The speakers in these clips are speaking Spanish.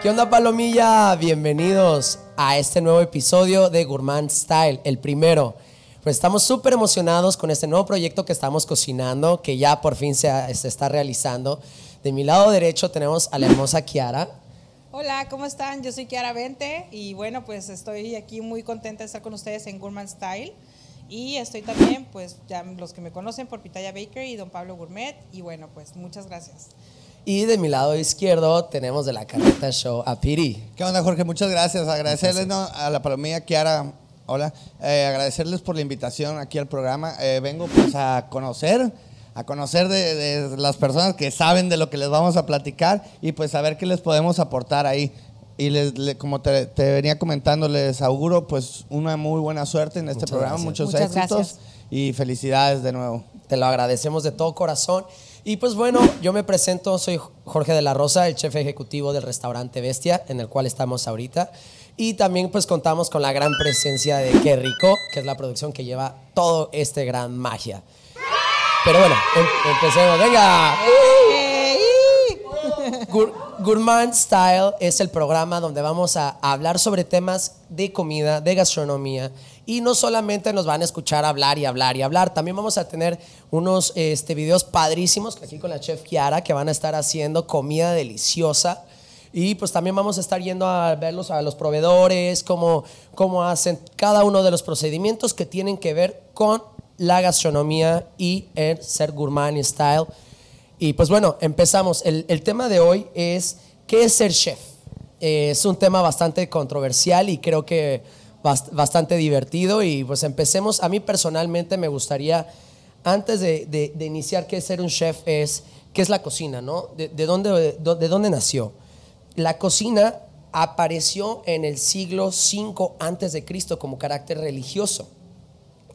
¿Qué onda Palomilla? Bienvenidos a este nuevo episodio de Gourmand Style, el primero. Pues estamos súper emocionados con este nuevo proyecto que estamos cocinando, que ya por fin se, se está realizando. De mi lado derecho tenemos a la hermosa Kiara. Hola, ¿cómo están? Yo soy Kiara Vente y bueno, pues estoy aquí muy contenta de estar con ustedes en Gourmand Style. Y estoy también, pues ya los que me conocen por Pitaya Baker y Don Pablo Gourmet. Y bueno, pues muchas gracias. Y de mi lado izquierdo tenemos de la carreta show a Piri. ¿Qué onda, Jorge? Muchas gracias. Agradecerles ¿no? a la palomilla Kiara. Hola. Eh, agradecerles por la invitación aquí al programa. Eh, vengo pues a conocer, a conocer de, de las personas que saben de lo que les vamos a platicar y pues a ver qué les podemos aportar ahí. Y les, le- como te, te venía comentando, les auguro pues una muy buena suerte en este Muchas programa, gracias. muchos Muchas éxitos gracias. y felicidades de nuevo. Te lo agradecemos de todo corazón. Y pues bueno, yo me presento, soy Jorge de la Rosa, el chef ejecutivo del restaurante Bestia, en el cual estamos ahorita. Y también pues contamos con la gran presencia de Qué Rico, que es la producción que lleva todo este gran magia. Pero bueno, em- empecemos. ¡Venga! Gour- Gourmand Style es el programa donde vamos a hablar sobre temas de comida, de gastronomía. Y no solamente nos van a escuchar hablar y hablar y hablar, también vamos a tener unos este, videos padrísimos aquí con la chef Kiara que van a estar haciendo comida deliciosa. Y pues también vamos a estar yendo a verlos a los proveedores, cómo, cómo hacen cada uno de los procedimientos que tienen que ver con la gastronomía y el ser gourmand style. Y pues bueno, empezamos. El, el tema de hoy es ¿qué es ser chef? Eh, es un tema bastante controversial y creo que bast- bastante divertido. Y pues empecemos. A mí personalmente me gustaría, antes de, de- de iniciar qué es ser un chef, es qué es la cocina, ¿no? ¿De, de dónde, de dónde nació? La cocina apareció en el siglo V antes de Cristo como carácter religioso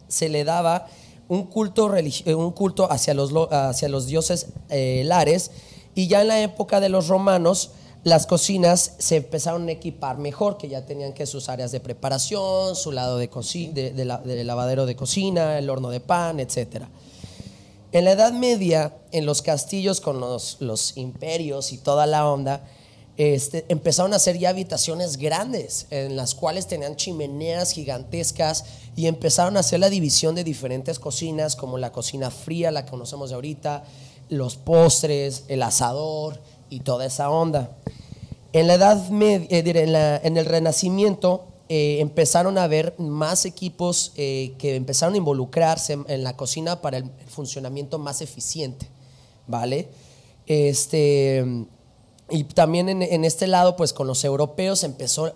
se le daba un culto, eh, un culto hacia, los, lo- hacia los dioses eh, lares y ya en la época de los romanos las cocinas se empezaron a equipar mejor, que ya tenían que sus áreas de preparación, su lado de, de, de la- de lavadero de cocina, el horno de pan, etcétera. En la Edad Media, en los castillos con los, los imperios y toda la onda, este, empezaron a hacer ya habitaciones grandes, en las cuales tenían chimeneas gigantescas y empezaron a hacer la división de diferentes cocinas, como la cocina fría, la que conocemos de ahorita, los postres, el asador y toda esa onda. En la Edad Media, en, la- en el Renacimiento, eh, empezaron a haber más equipos eh, que empezaron a involucrarse en, la cocina para el funcionamiento más eficiente, ¿vale? Este, y también en, en este lado, pues con los europeos empezó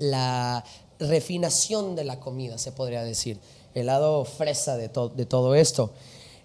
la refinación de la comida, se podría decir, el lado fresa de, de todo esto.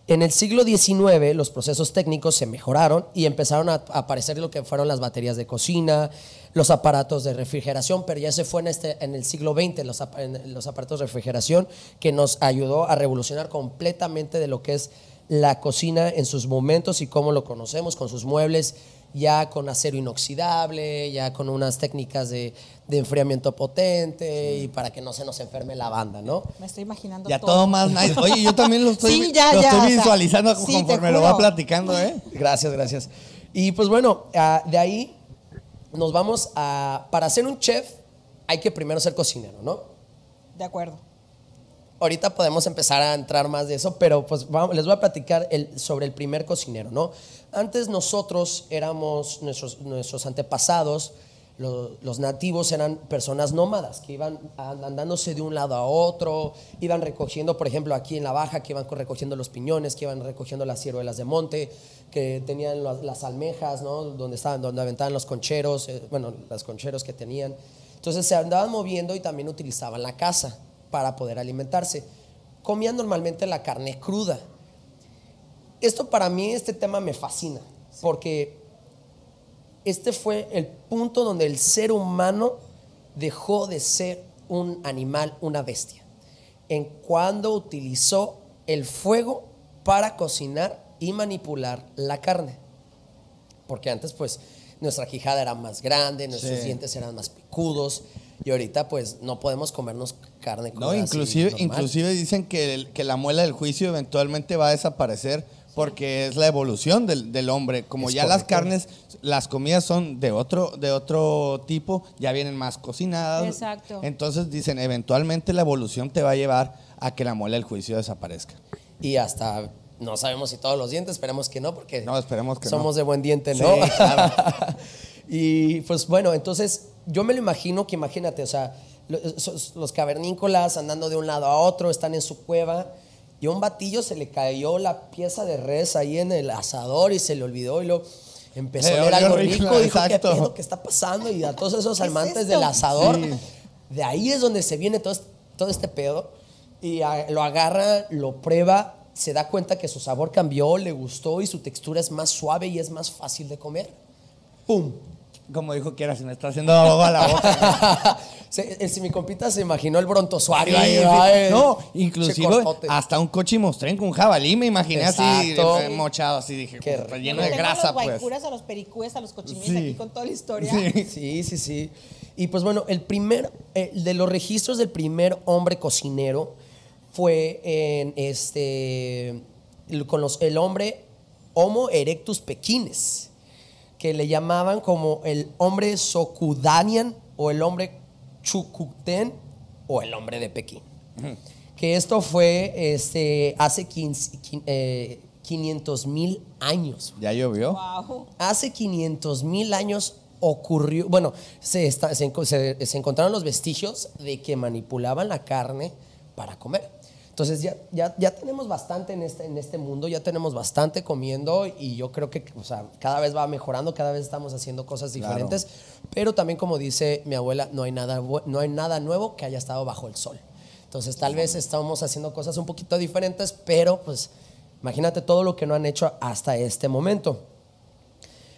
En el siglo XIX los procesos técnicos se mejoraron y empezaron a aparecer lo que fueron las baterías de cocina, los aparatos de refrigeración, pero ya se fue en, este, en el siglo XX los, los aparatos de refrigeración que nos ayudó a revolucionar completamente de lo que es la cocina en sus momentos y cómo lo conocemos, con sus muebles ya con acero inoxidable, ya con unas técnicas de, de enfriamiento potente y para que no se nos enferme la banda, ¿no? Me estoy imaginando Ya todo. todo más nice. Oye, yo también lo estoy, Sí, ya, lo ya, estoy sea, visualizando sí, conforme lo va platicando, ¿eh? Gracias, gracias. Y pues bueno, ah, de ahí nos vamos a... Para ser un chef hay que primero ser cocinero, ¿no? De acuerdo. Ahorita podemos empezar a entrar más de eso, pero pues vamos- les voy a platicar el- sobre el primer cocinero, ¿no? Antes nosotros éramos, nuestros, antepasados, lo- los nativos eran personas nómadas que iban an- andándose de un lado a otro, iban recogiendo, por ejemplo, aquí en la baja, que iban co- recogiendo los piñones, que iban recogiendo las ciruelas de monte, que tenían las, las almejas, ¿no? Donde estaban, donde aventaban los concheros, eh, bueno, los concheros que tenían. Entonces se andaban moviendo y también utilizaban la casa para poder alimentarse. Comían normalmente la carne cruda. Esto para mí, este tema me fascina, porque este fue el punto donde el ser humano dejó de ser un animal, una bestia, en cuando utilizó el fuego para cocinar y manipular la carne. Porque antes pues nuestra quijada era más grande, nuestros Sí. dientes eran más picudos y ahorita pues no podemos comernos carne No, cruda así inclusive, inclusive dicen que, el- que la muela del juicio eventualmente va a desaparecer porque es la evolución del, del hombre. Como Es ya las carnes, las comidas son de otro, de otro tipo, ya vienen más cocinadas. Exacto. Entonces dicen, eventualmente la evolución te va a llevar a que la muela del juicio desaparezca. Y hasta no sabemos si todos los dientes, esperemos que no, porque No, esperemos que somos no. de buen diente, Sí, ¿no? claro. y pues bueno, entonces yo me lo imagino que imagínate, o sea, lo- esos- los cavernícolas andando de un lado a otro, están en su cueva. Y a un batillo se le cayó la pieza de res ahí en el asador y se le olvidó y lo empezó Le a oler olió algo rico, rico. Dijo, ¿qué pedo? ¿Qué está pasando? Y a todos esos ¿Qué es del asador, Sí. de ahí es donde se viene todo, este- todo este pedo. Y a- lo agarra, lo prueba, se da cuenta que su sabor cambió, le gustó y su textura es más suave y es más fácil de comer. ¡Pum! Como dijo Kiera, se me está haciendo agua a la boca. Se- el, si mi compita se imaginó el brontosuario Sí, ahí, sí. ay, no, inclusive hasta un coche mostren con un jabalí, me imaginé así, Exacto. eh, mochado, así dije, Qué rico. lleno de grasa, a los pues. a los pericúes, a los Sí. aquí con toda la historia. Sí. Sí, sí, sí. Y pues bueno, el primer, eh, de los registros del primer hombre cocinero fue en este, con los, el hombre Homo erectus pequines, que le llamaban como el hombre Sokudanian o el hombre Chukuten o el hombre de Pekín. Que esto fue este, hace 15 quin- eh, 500 mil años. Ya llovió. Wow. Hace 500 mil años ocurrió, bueno, se, está- se enco- se- se encontraron los vestigios de que manipulaban la carne para comer. Entonces ya, ya, ya tenemos bastante en este, en este mundo, ya tenemos bastante comiendo y yo creo que o sea, cada vez va mejorando, cada vez estamos haciendo cosas Claro. diferentes, pero también como dice mi abuela, no hay, nada, no hay nada nuevo que haya estado bajo el sol. Entonces tal vez estamos haciendo cosas un poquito diferentes, pero pues imagínate todo lo que no han hecho hasta este momento.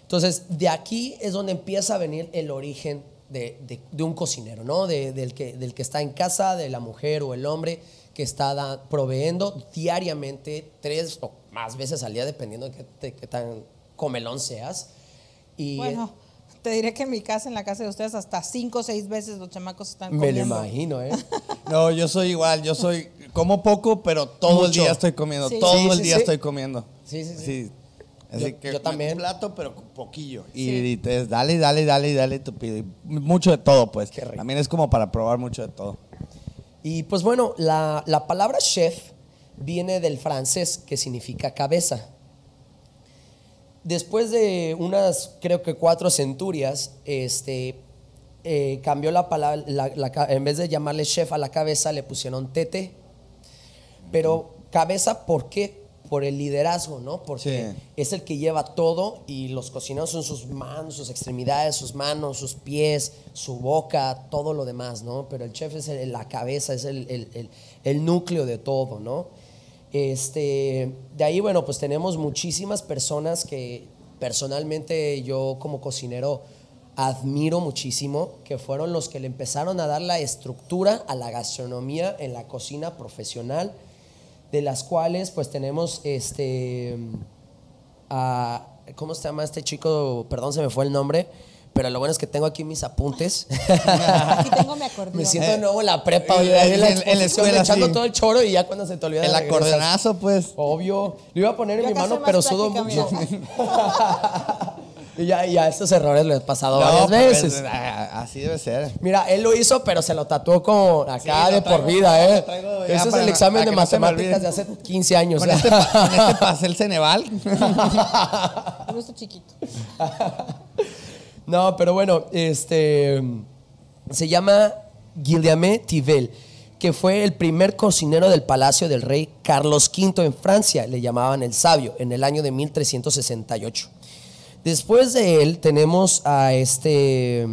Entonces, de aquí es donde empieza a venir el origen de, de- de un cocinero, ¿no? De- del, que, del que está en casa, de la mujer o el hombre que está da- proveyendo diariamente, tres o más veces al día, dependiendo de qué, de qué tan comelón seas. Y Bueno, te diré que en mi casa, en la casa de ustedes, hasta cinco o seis veces los chamacos están me lo comiendo. imagino, ¿eh? No, yo soy igual, yo soy, como poco, pero todo el día estoy comiendo, Sí. todo Sí, el sí, día sí. estoy comiendo. Sí, sí, sí. Así Yo- que yo también. Un plato, pero poquillo. Y, y te dale, dale, dale, dale, tu pido. Y mucho de todo, pues. Qué rico. También es como para probar mucho de todo. Y pues bueno, la, la palabra chef viene del francés que significa cabeza. Después de unas, creo que cuatro centurias, este, eh, cambió la palabra, en vez de llamarle chef a la cabeza, le pusieron tete. Pero cabeza, ¿por qué? Por el liderazgo, ¿no? Porque Sí. es el que lleva todo y los cocineros son sus manos, sus extremidades, sus manos, sus pies, su boca, todo lo demás, ¿no? Pero el chef es el- la cabeza, es el, el- el- el núcleo de todo, ¿no? Este, de ahí, bueno, pues tenemos muchísimas personas que personalmente yo como cocinero admiro muchísimo, que fueron los que le empezaron a dar la estructura a la gastronomía en la cocina profesional, de las cuales pues tenemos este, a- ¿cómo se llama este chico? Perdón, se me fue el nombre, pero lo bueno es que tengo aquí mis apuntes. Aquí tengo mi acordeón. Me siento de nuevo en la prepa, oye, En- ahí en la, en- en la exposición, escuela, echando sí. todo el choro y ya cuando se te olvida El acordeonazo, pues. Obvio. Lo iba a poner en mi mano, pero sudo mucho. y ya, ya estos errores los he pasado No, varias pues, veces. ah, así debe ser. Mira, él lo hizo, pero se lo tatuó como acá Sí, de por vida, ¿eh? Ese es el examen para de no matemáticas de hace 15 años. Con ¿eh? este, con este pasé el Ceneval. Chiquito. No, pero bueno, este se llama Guillaume Tivel, que fue el primer cocinero del palacio del rey Carlos V en Francia, le llamaban el sabio, en el año de 1368. Después de él tenemos a este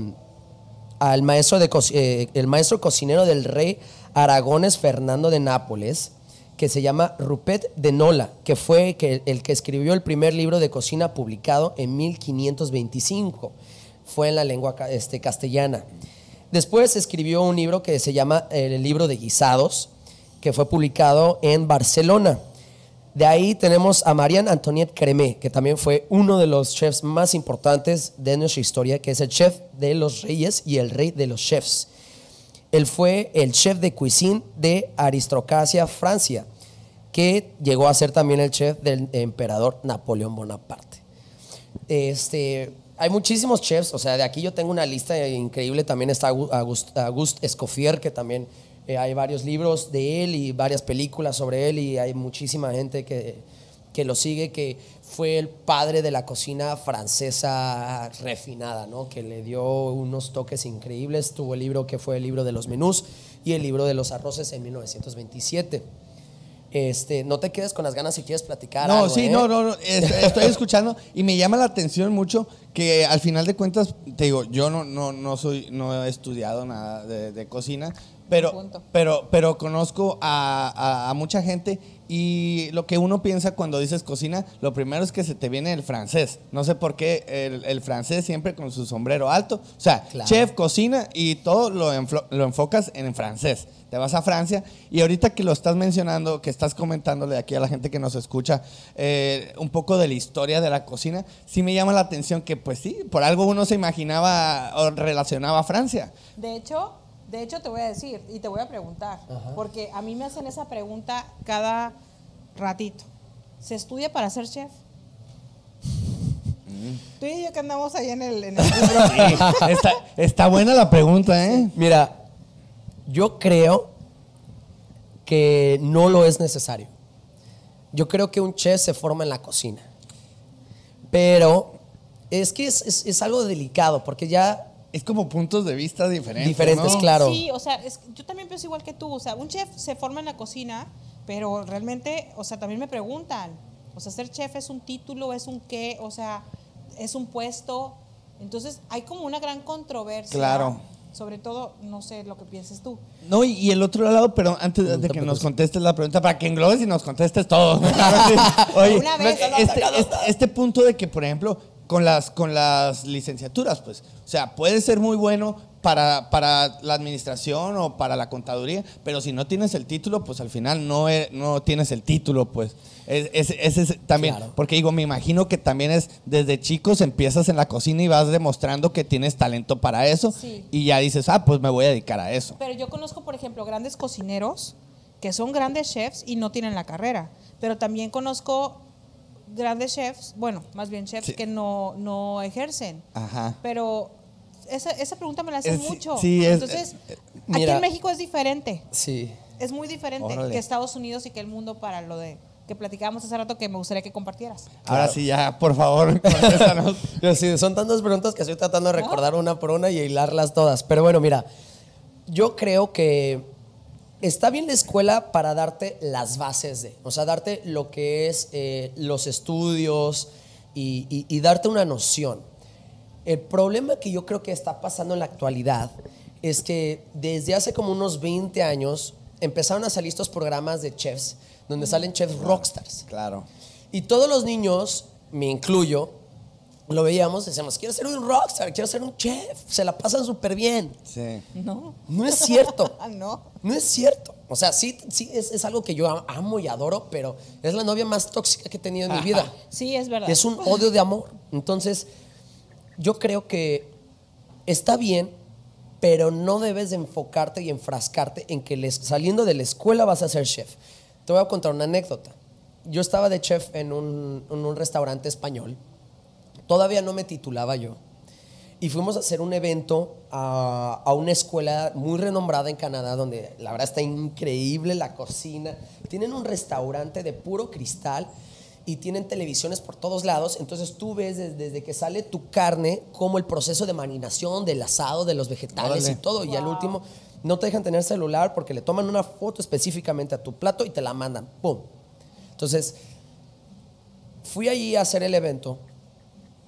al maestro de eh, el maestro cocinero del rey Aragones Fernando de Nápoles, que se llama Rupert de Nola, que fue el que escribió el primer libro de cocina publicado en 1525. Fue en la lengua este, castellana. Después escribió un libro que se llama eh, El libro de guisados, que fue publicado en Barcelona. De ahí tenemos a Marianne Antoniette Cremé, que también fue uno de los chefs más importantes de nuestra historia, que es el chef de los reyes y el rey de los chefs. Él fue el chef de cuisine de Aristocracia Francia. que llegó a ser también el chef del emperador Napoleón Bonaparte. Este, hay muchísimos chefs, o sea, de aquí yo tengo una lista increíble, también está Auguste Escoffier, que también eh, hay varios libros de él y varias películas sobre él y hay muchísima gente que, que lo sigue, que fue el padre de la cocina francesa refinada, ¿no? que le dio unos toques increíbles. Tuvo el libro que fue el libro de los menús y el libro de los arroces en 1927. Este, no te quedes con las ganas si quieres platicar. No, algo, sí, ¿eh? no, no, no, es- estoy escuchando y me llama la atención mucho que al final de cuentas, te digo, yo no, no, no soy, no he estudiado nada de, de cocina, pero, pero, pero conozco a, a- a mucha gente y lo que uno piensa cuando dices cocina, lo primero es que se te viene el francés. No sé por qué el, el francés siempre con su sombrero alto. O sea, Claro. chef, cocina y todo lo, enflo- lo enfocas en francés. Te vas a Francia y ahorita que lo estás mencionando, que estás comentándole aquí a la gente que nos escucha eh, un poco de la historia de la cocina, sí me llama la atención que pues sí, por algo uno se imaginaba o relacionaba a Francia. De hecho, de hecho te voy a decir y te voy a preguntar, porque a mí me hacen esa pregunta cada ratito. ¿Se estudia para ser chef? Tú y yo que andamos ahí en el, en el libro. está, está buena la pregunta, ¿eh? Mira, yo creo que no lo es necesario. Yo creo que un chef se forma en la cocina. Pero es que es, es- es algo delicado porque ya Es como puntos de vista diferentes. Diferentes, ¿no? claro. Sí, o sea, es- yo también pienso igual que tú. O sea, un chef se forma en la cocina, pero realmente, o sea, también me preguntan. O sea, ser chef es un título, es un qué, o sea, es un puesto. Entonces, hay como una gran controversia. Claro. Sobre todo, no sé lo que pienses tú. No, y, y el otro lado, pero antes de, que nos contestes la pregunta, para que englobes y nos contestes todo. Oye, Una vez. este, este- este punto de que, por ejemplo, con las, con las licenciaturas, pues, o sea, puede ser muy bueno para, para la administración o para la contaduría, pero si no tienes el título, pues al final no, e- no tienes el título, pues. Es- es- Ese es, también, Claro. porque digo, me imagino que también es desde chicos empiezas en la cocina y vas demostrando que tienes talento para eso Sí. y ya dices, ah, pues me voy a dedicar a eso. Pero yo conozco, por ejemplo, grandes cocineros que son grandes chefs y no tienen la carrera. Pero también conozco grandes chefs, bueno, más bien chefs Sí. que no, no ejercen. Aja. Pero esa, esa pregunta me la hacen Es- mucho. sí, es- Entonces, eh, aquí mira. en México es diferente. sí. Es muy diferente Órale. que Estados Unidos y que el mundo para lo de que platicábamos hace rato que me gustaría que compartieras. Ahora sí, ya, por favor, contéstanos. Yo sí, son tantas preguntas que estoy tratando de recordar una por una y hilarlas todas. Pero bueno, mira, yo creo que está bien la escuela para darte las bases de, o sea, darte lo que es eh, los estudios y, y- y darte una noción. El problema que yo creo que está pasando en la actualidad es que desde hace como unos 20 años empezaron a salir estos programas de chefs, donde salen chefs rockstars. Claro. Y todos los niños, me incluyo, lo veíamos, decíamos, quiero ser un rockstar, quiero ser un chef, se la pasan súper bien. Sí. No. No es cierto. Ah, no. No es cierto. O sea, sí, sí es, es algo que yo am- amo y adoro, pero es la novia más tóxica que he tenido en mi vida. Sí, es verdad. Es un odio de amor. Entonces, yo creo que está bien, pero no debes de enfocarte y enfrascarte en que les- saliendo de la escuela vas a ser chef. Te voy a contar una anécdota. Yo estaba de chef en un, en un restaurante español. Todavía no me titulaba yo. Y fuimos a hacer un evento a, a una escuela muy renombrada en Canadá, donde la verdad está increíble la cocina. Tienen un restaurante de puro cristal y tienen televisiones por todos lados. Entonces tú ves desde, desde que sale tu carne, como el proceso de marinación, del asado, de los vegetales Órale. y todo. Y al último, no te dejan tener celular porque le toman una foto específicamente a tu plato y te la mandan. ¡Pum! Entonces, fui allí a hacer el evento.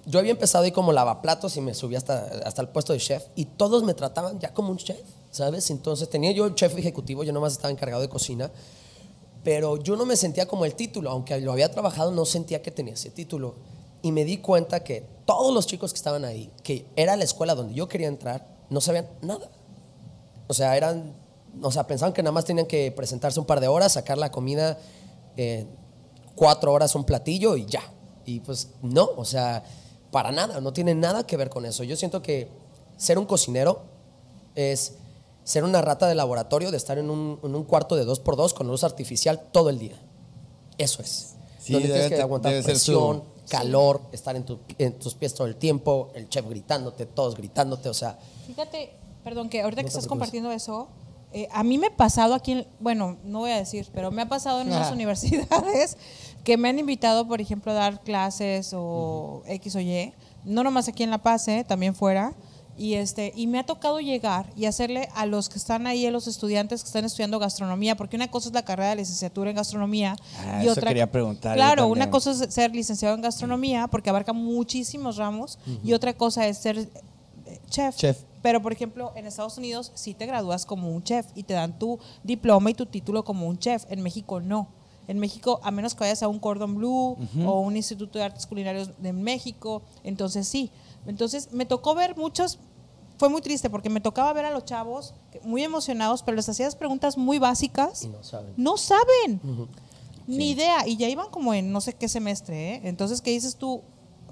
Yo había empezado ahí como lavaplatos y me subí hasta, hasta el puesto de chef y todos me trataban ya como un chef, ¿sabes? Entonces tenía yo el chef ejecutivo, yo nomás estaba encargado de cocina, pero yo no me sentía como el título, aunque lo había trabajado, no sentía que tenía ese título. Y me di cuenta que todos los chicos que estaban ahí, que era la escuela donde yo quería entrar, no sabían nada. O sea, eran, o sea, pensaban que nada más tenían que presentarse un par de horas, sacar la comida, eh, cuatro horas un platillo y ya. Y pues no, o sea, para nada, no tiene nada que ver con eso. Yo siento que ser un cocinero es ser una rata de laboratorio, de estar en un, en un cuarto de dos por dos con luz artificial todo el día. eso es. Sí, donde debe tienes que aguantar presión, su- calor, estar en, tu- en tus pies todo el tiempo, el chef gritándote, todos gritándote, o sea, Fíjate, perdón, que ahorita No que estás compartiendo eso, eh, a mí me ha pasado aquí, en- bueno, no voy a decir, pero me ha pasado en unas universidades que me han invitado, por ejemplo, a dar clases o X o Y, no nomás aquí en La Paz, eh, también fuera. Y, este, y me ha tocado llegar y hacerle a los que están ahí, a los estudiantes que están estudiando gastronomía, porque una cosa es la carrera de licenciatura en gastronomía Ah, y eso otra. quería preguntar Claro, una cosa es ser licenciado en gastronomía, porque abarca muchísimos ramos, y otra cosa es ser eh, chef. Chef. Pero, por ejemplo, en Estados Unidos sí te gradúas como un chef y te dan tu diploma y tu título como un chef. En México no. En México, a menos que vayas a un Cordon Bleu o un Instituto de Artes Culinarios de México, entonces sí. Entonces me tocó ver muchos, fue muy triste porque me tocaba ver a los chavos muy emocionados, pero les hacías preguntas muy básicas. y no saben. No saben. Ni idea. Y ya iban como en no sé qué semestre, ¿eh? Entonces, ¿qué dices tú?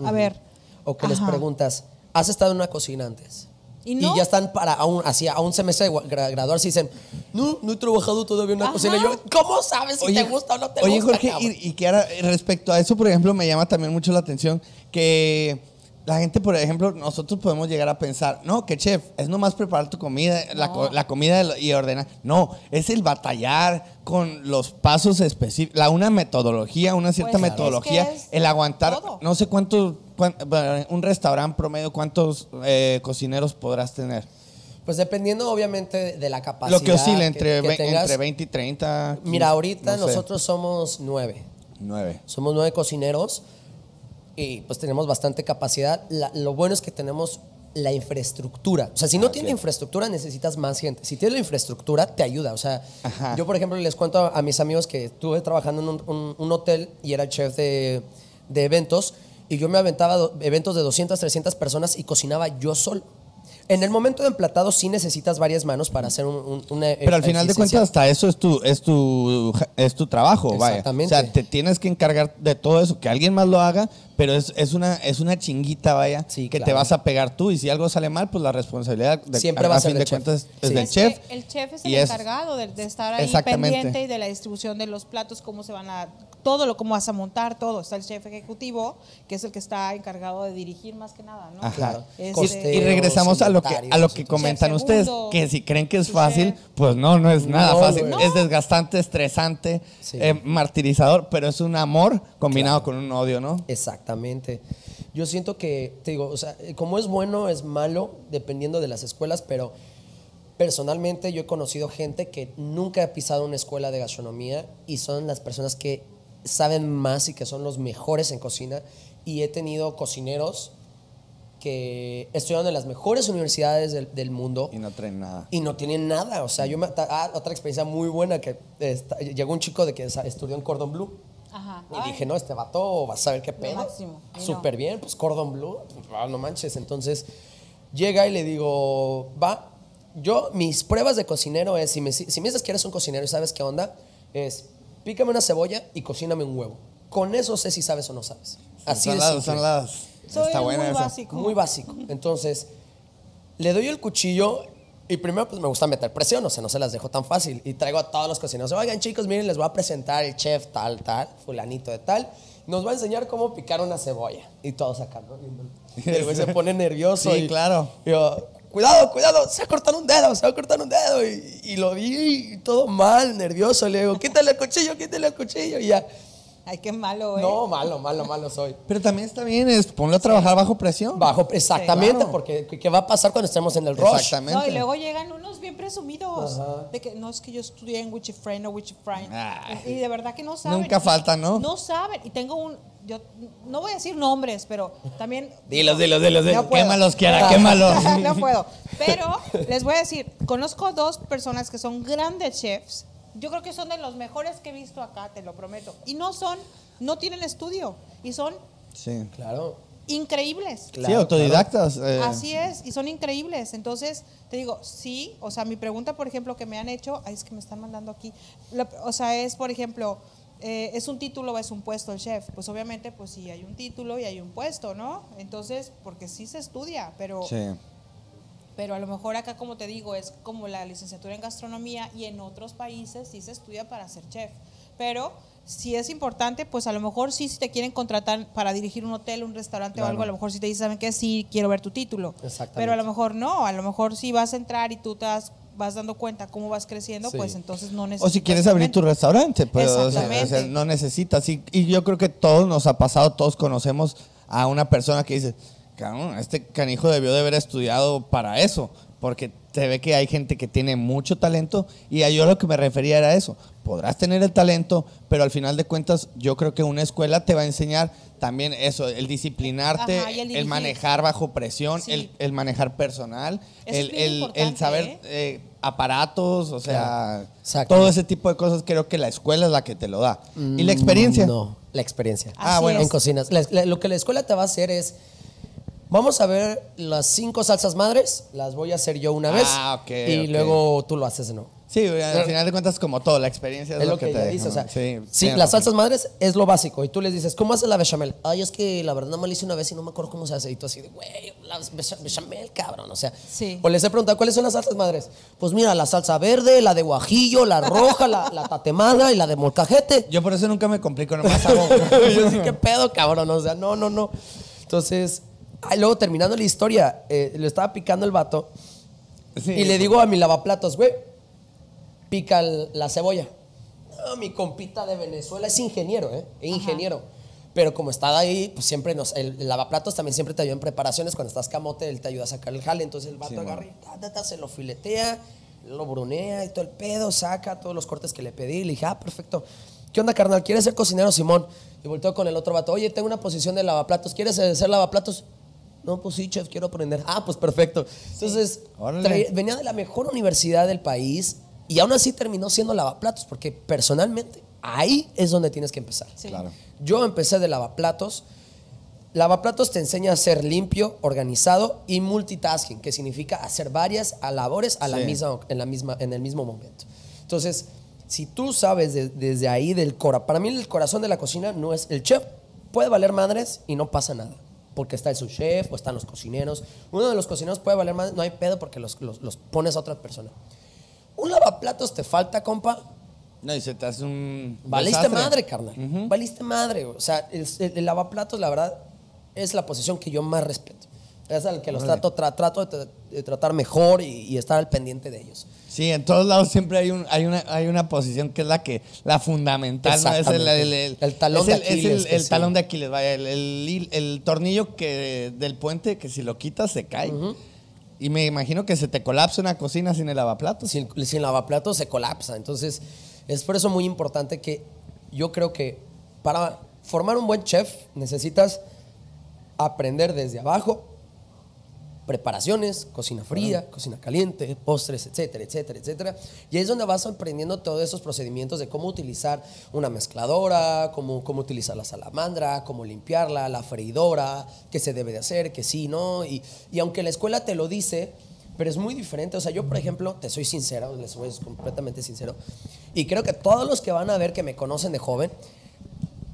A ver. O que les preguntas, ¿has estado en una cocina antes? Y no. ya están para a un, así, a un semestre de gra- graduarse y dicen, no, no he trabajado todavía en una Ajá. cocina. Y yo, ¿cómo sabes si te gusta o no te oye, gusta? Jorge, cabrón?" y, y que ahora, respecto a eso, por ejemplo, me llama también mucho la atención que la gente, por ejemplo, nosotros podemos llegar a pensar, no, que chef, es nomás preparar tu comida, la, co- la comida y ordenar. No, es el batallar con los pasos específicos, la, una metodología, una cierta Pues, es metodología, que es el aguantar, todo. no sé cuántos, cuán- bueno, un restaurante promedio, cuántos eh, cocineros podrás tener. Pues dependiendo, obviamente, de la capacidad. Lo que oscila entre, que ve- tengas. entre 20 y 30. Mira, ahorita no sé. nosotros somos nueve. Nueve. Somos nueve cocineros y pues tenemos bastante capacidad. La- lo bueno es que tenemos la infraestructura. O sea, si no tienes infraestructura, necesitas más gente. Si tienes la infraestructura, te ayuda. O sea, Ajá. yo, por ejemplo, les cuento a, a mis amigos que estuve trabajando en un, un- un hotel y era chef de, de eventos y yo me aventaba do- eventos de 200, 300 personas y cocinaba yo solo. En el momento de emplatado sí necesitas varias manos para hacer un, un- una Pero al final de cuentas, hasta eso es tu, es tu, es tu trabajo, vaya. Exactamente. O sea, te tienes que encargar de todo eso, que alguien más lo haga, pero es, es una, es una chinguita, vaya, Sí, que te vas a pegar tú. Y si algo sale mal, pues la responsabilidad de, Siempre va a ser fin de chef. cuentas es Sí. del Es chef. el chef es el es- encargado de, de estar ahí pendiente y de la distribución de los platos, cómo se van a, todo lo cómo vas a montar, todo. Está el chef ejecutivo, que es el que está encargado de dirigir más que nada, ¿no? Ajá. Claro. Este- Y regresamos a lo que, a lo que comentan ustedes, que si creen que es fácil, chef. pues no, no es nada No, fácil. Es desgastante, estresante, Sí. eh, martirizador, pero es un amor combinado con un odio, ¿no? Exactamente. Yo siento que, te digo, o sea, como es bueno, es malo, dependiendo de las escuelas, pero personalmente yo he conocido gente que nunca ha pisado una escuela de gastronomía y son las personas que saben más y que son los mejores en cocina. Y he tenido cocineros que estudiaron en las mejores universidades del, del mundo Y no traen nada. y no tienen nada. O sea, yo me, ah, otra experiencia muy buena que esta- llegó un chico de que estudió en Cordon Bleu. Ajá. Y Ay, dije, no, este vato va a saber qué pedo. máximo. Y no. Súper bien, pues Cordon Bleu, ah, no manches. Entonces llega y le digo, va, yo, mis pruebas de cocinero es, si me, si me dices que eres un cocinero y sabes qué onda, es pícame una cebolla y cocíname un huevo. Con eso sé si sabes o no sabes. Así son, de. Soy está muy buena esa. básico. Muy básico. Entonces, le doy el cuchillo y primero pues me gusta meter presión, o sea, no se las dejo tan fácil. Y traigo a todos los cocineros. Oigan chicos, miren, les voy a presentar el chef tal, tal, fulanito de tal. Nos va a enseñar cómo picar una cebolla. Y todos acá, ¿no? Y el güey se pone nervioso. Sí, y- claro. y yo, cuidado, cuidado, se va a cortar un dedo, se va a cortar un dedo. Y, y lo vi y todo mal, nervioso. Le digo, quítale el cuchillo, quítale el cuchillo. Y ya, Ay, qué malo, ¿eh? no, malo, malo, malo soy. Pero también está bien, es ponlo a trabajar bajo presión. Bajo, exactamente, Claro. porque ¿qué va a pasar cuando estemos en el rush? Exactamente. No, y luego llegan unos bien presumidos. De que no es que yo estudié en Wichifrain o Wichifrain. Y de verdad que no saben. Nunca falta, ¿no? No saben. Y tengo un. Yo no voy a decir nombres, pero también. Dilos, dilos, dilos, dilos. No. Quémalos, Kiara, quémalos. no puedo. Pero les voy a decir, conozco dos personas que son grandes chefs. Yo creo que son de los mejores que he visto acá, te lo prometo. Y no son, no tienen estudio. Y son Sí. Claro. increíbles. sí, Claro, autodidactas. eh, Así es, y son increíbles. Entonces, te digo, sí, o sea, mi pregunta, por ejemplo, que me han hecho, ay, es que me están mandando aquí, La- o sea, es, por ejemplo, eh, ¿es un título o es un puesto el chef? Pues obviamente, pues sí, hay un título y hay un puesto, ¿no? Entonces, porque sí se estudia, pero, Sí. Pero a lo mejor acá, como te digo, es como la licenciatura en gastronomía y en otros países sí se estudia para ser chef. Pero si es importante, pues a lo mejor sí, si te quieren contratar para dirigir un hotel, un restaurante o algo, a lo mejor sí te dicen, ¿saben qué? Sí, quiero ver tu título. Exactamente. Pero a lo mejor no, a lo mejor si vas a entrar y tú te vas, vas dando cuenta cómo vas creciendo, Sí. pues entonces no necesitas. O si quieres abrir tu restaurante, pues o sea, Exactamente. o sea, no necesitas. Y, y yo creo que todos nos ha pasado, todos conocemos a una persona que dice, cabrón, este canijo debió de haber estudiado para eso, porque te ve que hay gente que tiene mucho talento y a yo lo que me refería era eso. Podrás tener el talento, pero al final de cuentas yo creo que una escuela te va a enseñar también eso, el disciplinarte, Ajá, el manejar bajo presión, Sí. el, el manejar personal, el, saber ¿eh? eh, aparatos, o sea, todo ese tipo de cosas creo que la escuela es la que te lo da. y la experiencia. Mm, No, la experiencia. Así Ah, bueno. En cocinas. La- la- lo que la escuela te va a hacer es. Vamos a ver las cinco salsas madres, las voy a hacer yo una vez. Ah, ok, Y luego tú lo haces, ¿no? Sí, al final de cuentas como todo, la experiencia es, Es lo que, te dice, o ¿no? sea, sí, las razón. salsas madres es lo básico. Y tú les dices, ¿cómo haces la bechamel? Ay, es que la verdad no me la hice una vez y no me acuerdo cómo se hace. Y tú así de, güey, la becha- bechamel, cabrón. O sea, Sí. o les he preguntado, ¿cuáles son las salsas madres? Pues mira, la salsa verde, la de guajillo, la roja, la, la tatemada y la de molcajete. Yo por eso nunca me complico, nomás hago. yo sí, ¿qué pedo, cabrón? O sea, no, no, no. Entonces, ay, luego terminando la historia, eh, le estaba picando el vato Sí. y le digo a mi lavaplatos, güey, pica el- la cebolla. No, mi compita de Venezuela es ingeniero, ¿eh? Es ingeniero. Pero como está ahí, pues siempre nos. El, el lavaplatos también siempre te ayuda en preparaciones. Cuando estás camote, él te ayuda a sacar el jale. Entonces el vato Sí, agarra y ta, ta, ta, se lo filetea, lo brunea y todo el pedo, saca todos los cortes que le pedí. Le dije, ah, perfecto. ¿Qué onda, carnal? ¿Quieres ser cocinero, Simón? Y volteo con el otro vato. Oye, tengo una posición de lavaplatos. ¿Quieres ser lavaplatos? No, pues sí, chef, quiero aprender. Ah, pues perfecto. Entonces, traía- venía de la mejor universidad del país y aún así terminó siendo lavaplatos, porque personalmente ahí es donde tienes que empezar. Sí. Claro. Yo empecé de lavaplatos. Lavaplatos te enseña a ser limpio, organizado y multitasking, que significa hacer varias labores a la Sí. misma, en, la misma, en el mismo momento. Entonces, si tú sabes de- desde ahí del corazón, para mí el corazón de la cocina no es el chef, puede valer madres y no pasa nada, porque está el subchef o están los cocineros. Uno de los cocineros puede valer madres, no hay pedo porque los, los- los pones a otra persona. Un lavaplatos te falta, compa, No, y se te hace un. Valiste desastre. madre, carnal. Valiste madre. O sea, el, el- el lavaplatos, la verdad, es la posición que yo más respeto. Es al que los trato, tra- trato de, tra- de tratar mejor y, y estar al pendiente de ellos. Sí, en todos lados siempre hay, un, hay, una, hay una posición que es la que la fundamental, ¿no? Es el, Exactamente. el, el- El talón es de el- es Aquiles, el- sí. talón de Aquiles, vaya, el, el hil- el tornillo que del puente que si lo quitas se cae. Y me imagino que se te colapsa una cocina sin el lavaplatos. Sin, sin lavaplatos se colapsa. Entonces, es por eso muy importante que yo creo que para formar un buen chef necesitas aprender desde abajo preparaciones, cocina fría, cocina caliente, postres, etcétera, etcétera, etcétera. Y ahí es donde vas aprendiendo todos esos procedimientos de cómo utilizar una mezcladora, cómo, cómo utilizar la salamandra, cómo limpiarla, la freidora, qué se debe de hacer, qué sí, ¿no? Y, y aunque la escuela te lo dice, pero es muy diferente. O sea, yo, por ejemplo, te soy sincero, les soy completamente sincero, y creo que todos los que van a ver que me conocen de joven,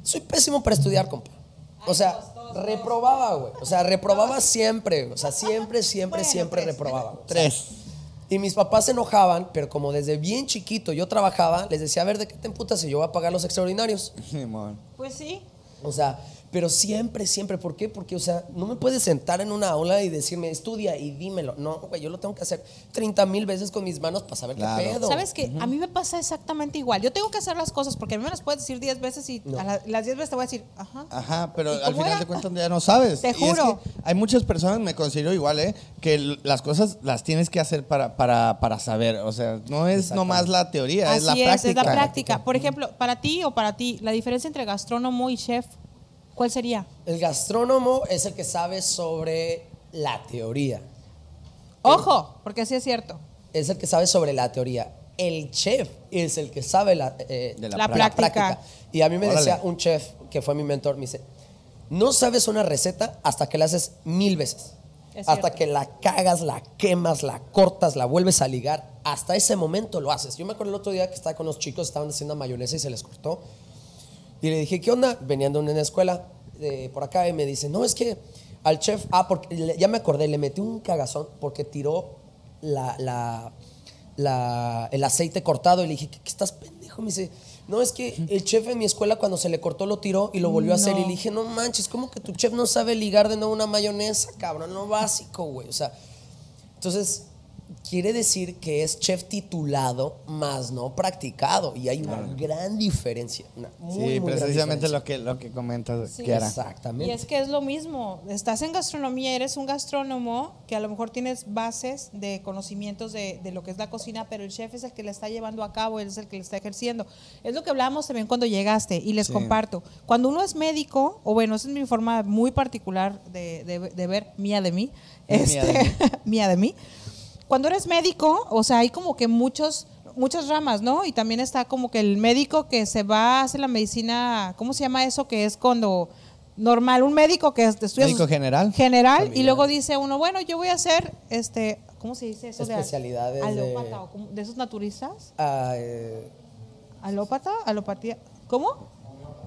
soy pésimo para estudiar, compa. O sea, reprobaba, güey. O sea, reprobaba siempre. O sea, siempre, siempre, Bueno, siempre tres. reprobaba. güey. O sea, Tres. y mis papás se enojaban, pero como desde bien chiquito yo trabajaba, les decía, a ver, ¿de qué te emputas si yo voy a pagar los extraordinarios? Pues sí. O sea, pero siempre, siempre. ¿Por qué? Porque, o sea, no me puedes sentar en una aula y decirme, estudia y dímelo. No, güey, yo lo tengo que hacer 30 mil veces con mis manos para saber Claro. qué pedo. ¿Sabes qué? A mí me pasa exactamente igual. Yo tengo que hacer las cosas porque a mí me las puedes decir 10 veces y No. a la- las 10 veces te voy a decir, ajá. Ajá, pero ¿Y al final era? de cuentas ya no sabes. Te Y es juro. que hay muchas personas, me considero igual, ¿eh? Que las cosas las tienes que hacer para, para, para saber. O sea, no es nomás la teoría, Así es la es, práctica. es la práctica. Por ejemplo, para ti o para ti, la diferencia entre gastrónomo y chef, ¿cuál sería? El gastrónomo es el que sabe sobre la teoría. Ojo, porque así es cierto. Es el que sabe sobre la teoría. El chef es el que sabe la, eh, De la La práctica. Y a mí me Órale. decía un chef que fue mi mentor, me dice, no sabes una receta hasta que la haces mil veces. Es hasta cierto. que la cagas, la quemas, la cortas, la vuelves a ligar. Hasta ese momento lo haces. Yo me acuerdo el otro día que estaba con los chicos, estaban haciendo mayonesa y se les cortó. Y le dije, ¿qué onda? Venían de una escuela de por acá y me dice, no, es que al chef, ah, porque ya me acordé, le metí un cagazón porque tiró la, la- la- el aceite cortado y le dije, ¿qué, qué estás pendejo? Me dice, No, es que el chef en mi escuela cuando se le cortó lo tiró y lo volvió a hacer. Y le dije, no manches, ¿cómo que tu chef no sabe ligar de nuevo una mayonesa, cabrón? No básico, güey. O sea, entonces quiere decir que es chef titulado, más no practicado. Y hay una gran diferencia. Una muy, Sí, muy precisamente lo que, lo que comentas, Sí. Kiara. Exactamente. Y es que es lo mismo. Estás en gastronomía, eres un gastrónomo que a lo mejor tienes bases de conocimientos de, de lo que es la cocina, pero el chef es el que la está llevando a cabo, él es el que la está ejerciendo. Es lo que hablábamos también cuando llegaste y les Sí. comparto. Cuando uno es médico, o bueno, esa es mi forma muy particular de, de- de ver, mía de mí, Mía este, de mía de mí. Cuando eres médico, o sea, hay como que muchos muchas ramas, ¿no? Y también está como que el médico que se va a hacer la medicina, ¿cómo se llama eso? Que es cuando normal, un médico que estudia ¿Médico general? general y luego dice uno, bueno, yo voy a hacer este, ¿cómo se dice eso? de- Especialidades de- alópata o cómo- de esos naturistas, Ah, eh, alópata, alopatía, ¿cómo?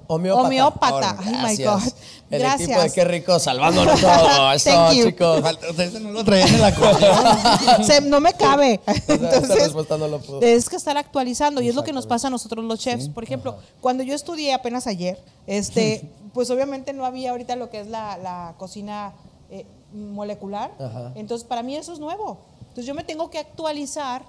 Homeópata. Homeópata. Ay, my Gracias. God. El Gracias. equipo de qué rico salvándonos todo. Eso, Thank you. chicos. Ustedes no lo traían en la. Se- no me cabe. Entonces, respuesta no lo es que estar actualizando y es lo que nos pasa a nosotros los chefs. Por ejemplo, cuando yo estudié apenas ayer, este, pues obviamente no había ahorita lo que es la, la cocina eh, molecular. Ajá. Entonces, para mí eso es nuevo. Entonces, yo me tengo que actualizar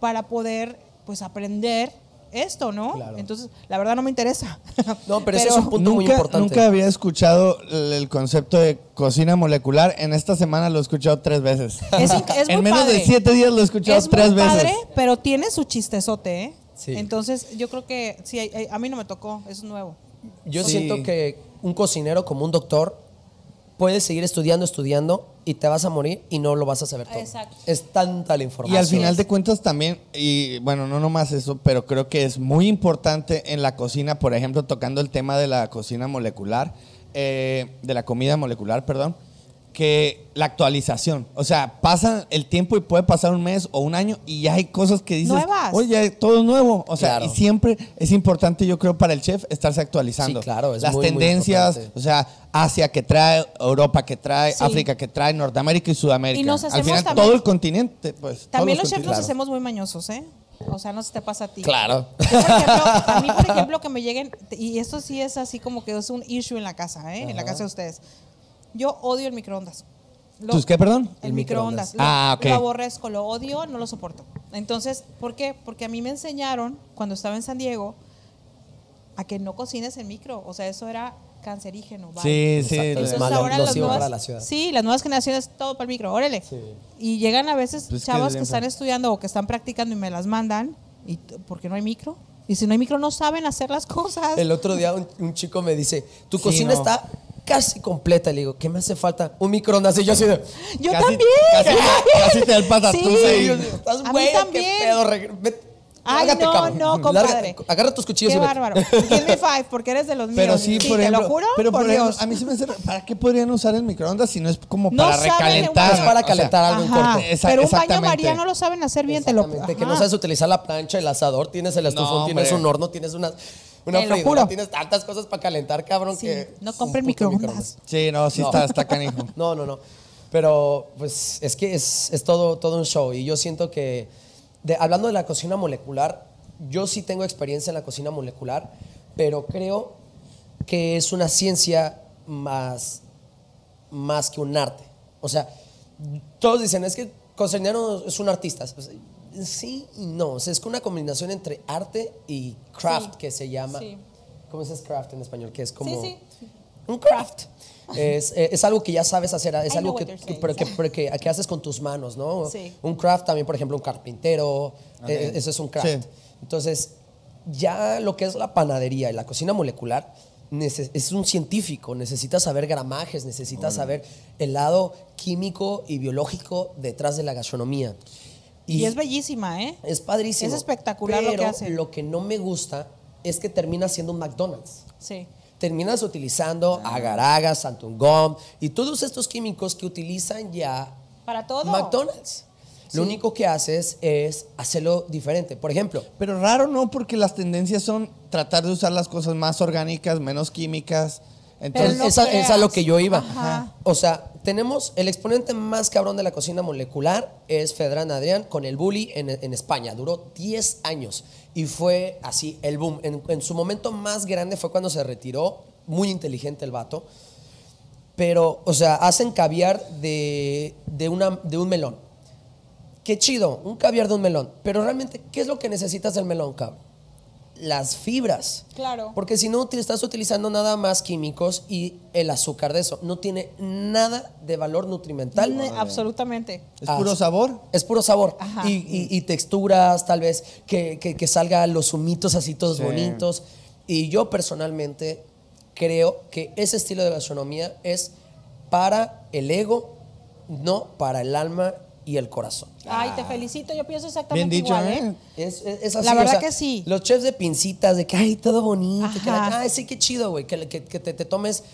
para poder, pues, aprender esto, ¿no? Claro. Entonces, la verdad no me interesa. No, pero ese es un punto muy importante. nunca había escuchado el, concepto de cocina molecular. En esta semana lo he escuchado tres veces. Es es en muy menos padre. de siete días lo he escuchado es tres muy veces. padre, pero tiene su chistezote, ¿eh? Sí. Entonces, yo creo que sí, a mí no me tocó, es nuevo. Yo Sí. siento que un cocinero como un doctor puede seguir estudiando, estudiando y te vas a morir y no lo vas a saber todo. Exacto. Es tanta la Y información. al final de cuentas también, y bueno, no nomás eso, pero creo que es muy importante en la cocina, por ejemplo, tocando el tema de la cocina molecular, eh, de la comida molecular, perdón, que la actualización. O sea, pasa el tiempo y puede pasar un mes o un año y ya hay cosas que dices, Nuevas. oye, todo es nuevo. O sea, Claro. y siempre es importante, yo creo, para el chef estarse actualizando. Sí, claro, es Las muy, tendencias, o sea, Asia que trae, Europa que trae, Sí. África que trae, Norteamérica y Sudamérica. Y nos Al hacemos final, también- todo el continente, pues. También los chefs nos hacemos muy mañosos, ¿eh? O sea, no se te pasa a ti. Claro. Yo, por ejemplo, a mí, por ejemplo, que me lleguen, y esto sí es así como que es un issue en la casa, ¿eh? En la casa de ustedes. Yo odio el microondas. Lo- ¿Tus qué, perdón? El, El microondas. microondas. Lo, Ah, ok. lo aborrezco, lo odio, no lo soporto. Entonces, ¿por qué? Porque a mí me enseñaron, cuando estaba en San Diego, a que no cocines en micro. O sea, eso era cancerígeno. bye. Sí, sí. Entonces, malo, ahora las nuevas, para la ciudad. Sí, las nuevas generaciones, todo para el micro, órale. Sí. Y llegan a veces Pues chavos es que están estudiando o que están practicando y me las mandan. ¿Y t- por qué no hay micro? Y si no hay micro, no saben hacer las cosas. El otro día un, un chico me dice, tu Sí, cocina no. está casi completa. Le digo, ¿qué me hace falta? Un microondas. Y yo así de, Yo Casi- también. Casi, casi te da el patatús Sí. ahí. ¿estás güey? ¿Qué pedo? Ay, lárgate, no, cabrón. no, compadre. Lárgate, agarra tus cuchillos Qué y vete. bárbaro. Give me five, porque eres de los míos. Pero sí, por te ejemplo. lo juro, pero por, por ejemplo, Dios. a mí se me hace. ¿Para qué podrían usar el microondas si no es como No para recalentar? Es para O sea, calentar algo en Ajá. corto. Esa- Pero un baño exactamente. María no lo saben hacer bien, te lo Exactamente, que no sabes utilizar la plancha, el asador, tienes el estufón, No, tienes un horno, tienes una, una Te lo freidora, juro. tienes tantas cosas para calentar, cabrón, Sí, que... no compren puto microondas. Sí, no, sí No. está, está canijo. No, no, no. Pero pues es que es, es todo, todo un show y yo siento que, de- hablando de la cocina molecular, yo sí tengo experiencia en la cocina molecular, pero creo que es una ciencia más, más que un arte. O sea, todos dicen, es que cocinero es un artista. Sea, sí y no. O sea, es una combinación entre arte y craft, Sí. que se llama... Sí. ¿Cómo es craft en español? Que es como... Sí, sí. Un craft. Es, eh, es algo que ya sabes hacer, es I algo que, what you're que- saying, pero que, sí. pero que- que haces con tus manos, ¿no? Sí. Un craft también, por ejemplo, un carpintero, eh, eso es un craft. Sí. Entonces, ya lo que es la panadería y la cocina molecular es un científico, necesita saber gramajes, necesita saber el lado químico y biológico detrás de la gastronomía. Y, es bellísima, ¿eh? Es padrísimo. Es espectacular lo que hace. Lo que no me gusta es que termina siendo un McDonald's Sí. terminas utilizando agar-agar, santungom y todos estos químicos que utilizan ya Para todo. McDonald's. Sí. Lo único que haces es hacerlo diferente. Por ejemplo, Pero raro no, porque las tendencias son tratar de usar las cosas más orgánicas, menos químicas. Entonces, no esa, esa es a lo que yo iba. Ajá. O sea, tenemos el exponente más cabrón de la cocina molecular es Fedran Adrián con el Bully en, en España. Duró 10 años y fue así el boom. En, en su momento más grande fue cuando se retiró. Muy inteligente el vato. Pero, o sea, hacen caviar de, de, una, de un melón. Qué chido, un caviar de un melón. Pero realmente, ¿qué es lo que necesitas del melón, cabrón? Las fibras. Claro. Porque si no, te estás utilizando nada más químicos y el azúcar de eso. No tiene nada de valor nutrimental. Absolutamente. ¿Es Ah, puro sí. sabor? Es puro sabor. Ajá. Y, y- y texturas, tal vez, que, que, que salgan los humitos así todos Sí. bonitos. Y yo personalmente creo que ese estilo de gastronomía es para el ego, no para el alma y el corazón. Ay, te felicito. Yo pienso exactamente Bien dicho, igual, ¿eh? ¿eh? Es, es- es así, La o verdad sea, que sí. Los chefs de pincitas, de que, ay, todo bonito. que la- ay, sí, qué chido, güey. Que, que- que te, te tomes.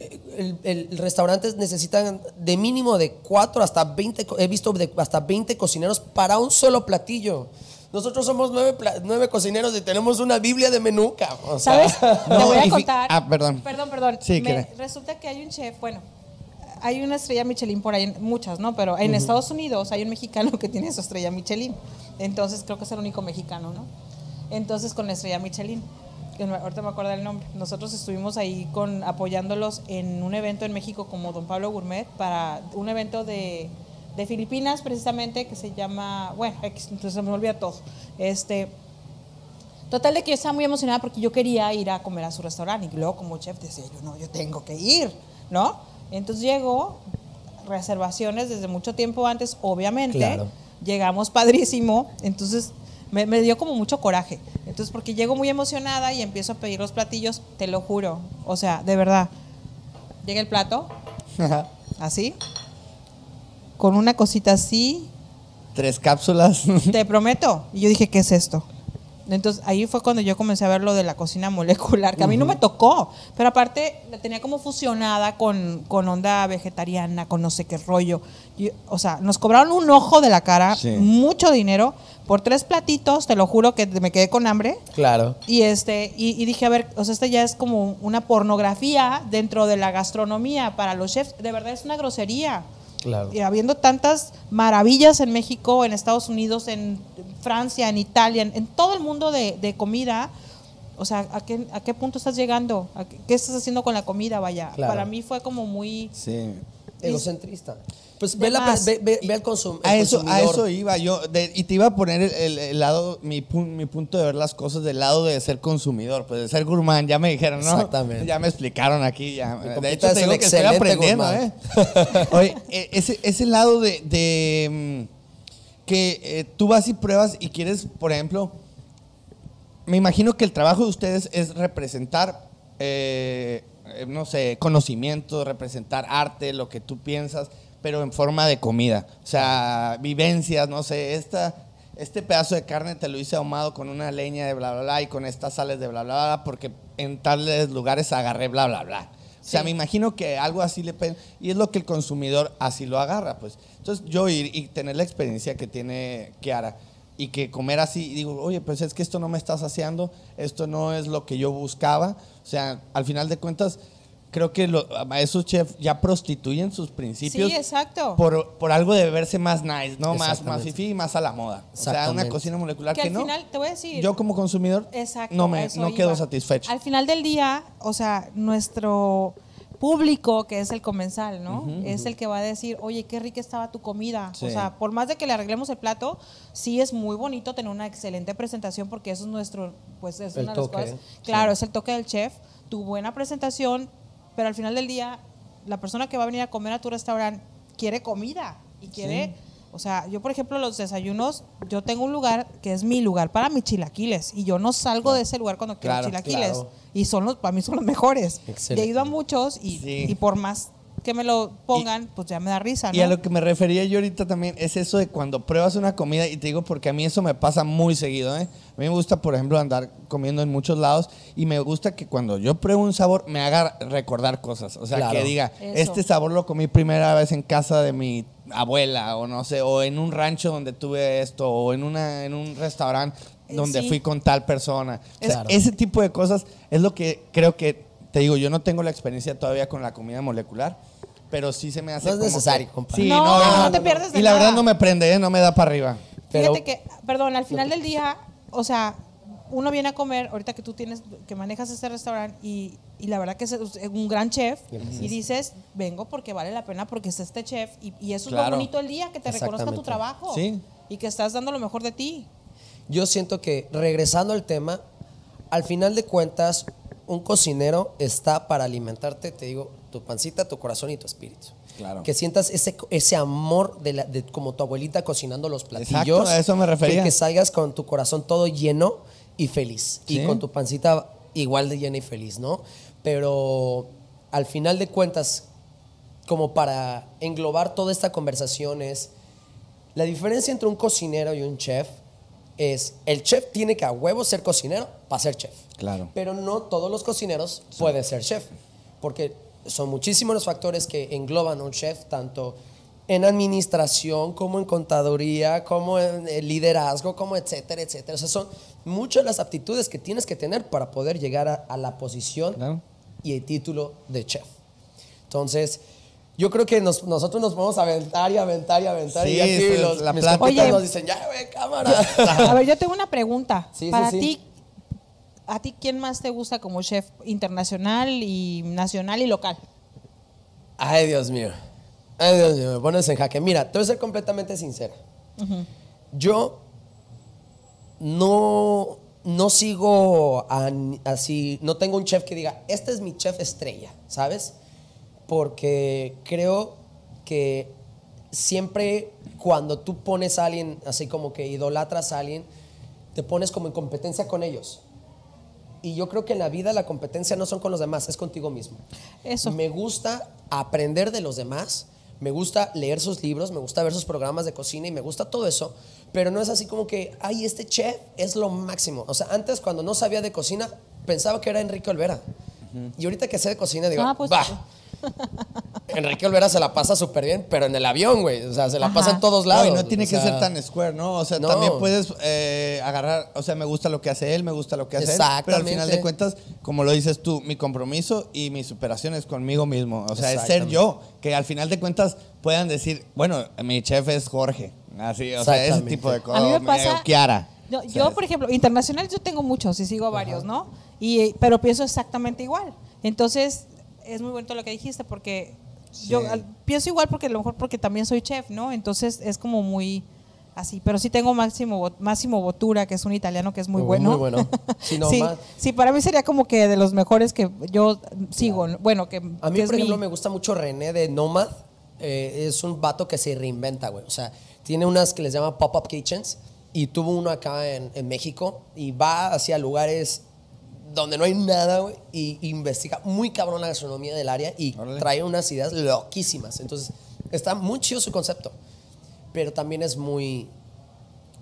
eh, El, el- restaurantes necesitan de mínimo de 4 hasta 20. co- He visto de hasta 20 cocineros para un solo platillo. Nosotros somos nueve, nueve cocineros y tenemos una Biblia de menú, cabrón. O sea, ¿Sabes? no, Te voy a contar. ah, perdón. Perdón, perdón. Sí, Me- resulta que hay un chef, bueno, hay una estrella Michelin por ahí, muchas, ¿no? Pero en Estados Unidos hay un mexicano que tiene su estrella Michelin. Entonces creo que es el único mexicano, ¿no? Entonces con la estrella Michelin. que Ahorita me acuerdo el nombre. Nosotros estuvimos ahí con apoyándolos en un evento en México como Don Pablo Gourmet para un evento de, de Filipinas precisamente que se llama, bueno, entonces me olvida todo. Este, Total de que yo estaba muy emocionada porque yo quería ir a comer a su restaurante y luego como chef decía yo, no, yo tengo que ir, ¿no? Entonces llego, reservaciones desde mucho tiempo antes, obviamente. Claro. Llegamos padrísimo, entonces me, me dio como mucho coraje. Entonces porque llego muy emocionada y empiezo a pedir los platillos, te lo juro, o sea, de verdad. Llega el plato, así, con una cosita así, Tres cápsulas. te prometo. Y yo dije, ¿qué es esto? Entonces ahí fue cuando yo comencé a ver lo de la cocina molecular, que a mí no me tocó, pero aparte la tenía como fusionada con, con onda vegetariana, con no sé qué rollo. O sea, nos cobraron un ojo de la cara, Sí. mucho dinero, por tres platitos, te lo juro que me quedé con hambre. Claro. Y este, y, y dije, a ver, o sea, este ya es como una pornografía dentro de la gastronomía para los chefs. De verdad es una grosería. Claro. Y habiendo tantas maravillas en México, en Estados Unidos, en Francia, en Italia, en, en todo el mundo de, de comida, o sea, ¿a qué, ¿a qué punto estás llegando? ¿A qué, qué estás haciendo con la comida? Vaya, Claro. para mí fue como muy... sí. Egocentrista. Pues ve, la, ve, ve- ve al consum- A el eso, a eso iba yo. de- y te iba a poner el, el- el lado, mi, pun- mi punto de ver las cosas del lado de ser consumidor, pues de ser gourmand. Ya me dijeron, ¿no? Exactamente. Ya me explicaron aquí. Ya. De hecho, te digo que estoy aprendiendo, gourmand. ¿eh? Oye, e- ese, ese lado de, de, mm, que eh, tú vas y pruebas y quieres, por ejemplo, me imagino que el trabajo de ustedes es representar, eh, eh, no sé, conocimiento, representar arte, lo que tú piensas, pero en forma de comida. O sea, vivencias, no sé, esta, este pedazo de carne te lo hice ahumado con una leña de bla, bla, bla, y con estas sales de bla, bla, bla, porque en tales lugares agarré bla, bla, bla. O sea, Sí. me imagino que algo así le... Y es lo que el consumidor así lo agarra, pues. Entonces, yo ir y tener la experiencia que tiene Kiara y que comer así, y digo, oye, pues es que esto no me está saciando, esto no es lo que yo buscaba. O sea, al final de cuentas, creo que lo- a esos chefs ya prostituyen sus principios Sí, exacto. por, por algo de verse más nice, ¿no? Más, más fifi y más a la moda. O sea, una cocina molecular Que que, al no. final, te voy a decir... yo como consumidor Exacto, no, me, no quedo iba. satisfecho. Al final del día, o sea, nuestro público, que es el comensal, ¿no? Es el que va a decir, oye, qué rica estaba tu comida. Sí. O sea, por más de que le arreglemos el plato, sí es muy bonito tener una excelente presentación porque eso es nuestro, pues es El una de las cosas. sí. Claro, es el toque del chef, tu buena presentación, pero al final del día, la persona que va a venir a comer a tu restaurante quiere comida y quiere... O sea, yo por ejemplo los desayunos, yo tengo un lugar que es mi lugar para mis chilaquiles y yo no salgo de ese lugar cuando quiero Claro, chilaquiles claro. y son los para mí son los mejores. Excelente. He ido a muchos y, Sí. y por más que me lo pongan, pues ya me da risa, ¿no? Y a lo que me refería yo ahorita también es eso de cuando pruebas una comida, y te digo porque a mí eso me pasa muy seguido, ¿eh? A mí me gusta, por ejemplo, andar comiendo en muchos lados y me gusta que cuando yo pruebo un sabor me haga recordar cosas. O sea, Claro. que diga, Eso. este sabor lo comí primera vez en casa de mi abuela, o no sé, o en un rancho donde tuve esto, o en, una, en un restaurante Eh, donde sí. fui con tal persona. O sea, Claro. Ese tipo de cosas es lo que creo que, te digo, yo no tengo la experiencia todavía con la comida molecular pero sí se me hace No es como necesario, que-. Sí, No, no, no, no, no te pierdes de Y la nada. verdad no me prende, ¿eh? no me da para arriba. Pero- Fíjate que, perdón, al final del día, o sea, uno viene a comer, ahorita que tú tienes, que manejas este restaurante y, y la verdad que es un gran chef y dices, vengo porque vale la pena porque es este chef y, y eso es Claro. lo bonito del día, que te reconozca tu Exactamente. trabajo Sí. y que estás dando lo mejor de ti. Yo siento que, regresando al tema, al final de cuentas, un cocinero está para alimentarte, te digo, tu pancita, tu corazón y tu espíritu. Claro. Que sientas ese, ese amor de, la- de como tu abuelita cocinando los platillos. Exacto, a eso me refería. Que, que salgas con tu corazón todo lleno y feliz. Sí. Y con tu pancita igual de llena y feliz, ¿no? Pero al final de cuentas, como para englobar toda esta conversación es, la diferencia entre un cocinero y un chef es, el chef tiene que a huevo ser cocinero para ser chef. Claro. Pero no todos los cocineros pueden ser chef, porque son muchísimos los factores que engloban a un chef, tanto en administración, como en contaduría, como en liderazgo, como etcétera, etcétera. O sea, son muchas las aptitudes que tienes que tener para poder llegar a, a la posición Claro. y el título de chef. Entonces, yo creo que nos- nosotros nos podemos aventar y aventar y aventar. Sí, y aquí sí, los, la mis nos dicen, ya, güey, cámara. A ver, yo tengo una pregunta. Sí, sí, Para sí. ti, ¿a ti quién más te gusta como chef internacional y nacional y local? Ay, Dios mío. Ay, Dios mío, me pones en jaque. Mira, te voy a ser completamente sincera. Yo no, no sigo a- así, no tengo un chef que diga, este es mi chef estrella, ¿sabes? Porque creo que siempre cuando tú pones a alguien, así como que idolatras a alguien, te pones como en competencia con ellos. Y yo creo que en la vida la competencia no son con los demás, es contigo mismo. Eso. Me gusta aprender de los demás, me gusta leer sus libros, me gusta ver sus programas de cocina y me gusta todo eso, pero no es así como que, ay, este chef es lo máximo. O sea, antes cuando no sabía de cocina, pensaba que era Enrique Olvera. Y ahorita que sé de cocina, digo, Ah, pues. Enrique Olvera se la pasa súper bien, pero en el avión, güey. O sea, se la Ajá. pasa en todos No, lados. y no tiene O que sea, ser tan square, ¿no? O sea, no. también puedes eh, agarrar, o sea, me gusta lo que hace él, me gusta lo que hace él, pero al final de cuentas, como lo dices tú, mi compromiso y mi superación es conmigo mismo. O sea, es ser yo, que al final de cuentas puedan decir, bueno, mi chef es Jorge. Así, o sea, ese tipo de A cosas. mí me o pasa. Kiara. Yo, yo, por ejemplo, internacional yo tengo muchos y sigo a varios, ¿no? Y, pero pienso exactamente igual. Entonces, es muy bonito lo que dijiste porque yo al- pienso igual porque a lo mejor porque también soy chef, ¿no? Entonces es como muy así. Pero sí tengo Máximo, Máximo Botura, que es un italiano que es muy Muy bueno. bueno. Sí, no, sí, más- sí, para mí sería como que de los mejores que yo sigo. ¿no? Bueno, que, A mí, que por ejemplo, mi- me gusta mucho René de Nomad. Eh, es un vato que se reinventa, güey. O sea, tiene unas que les llama pop-up kitchens y tuvo uno acá en, en México y va hacia lugares donde no hay nada, güey, y investiga muy cabrón la gastronomía del área y Órale. trae unas ideas loquísimas. Entonces, está muy chido su concepto, pero también es muy,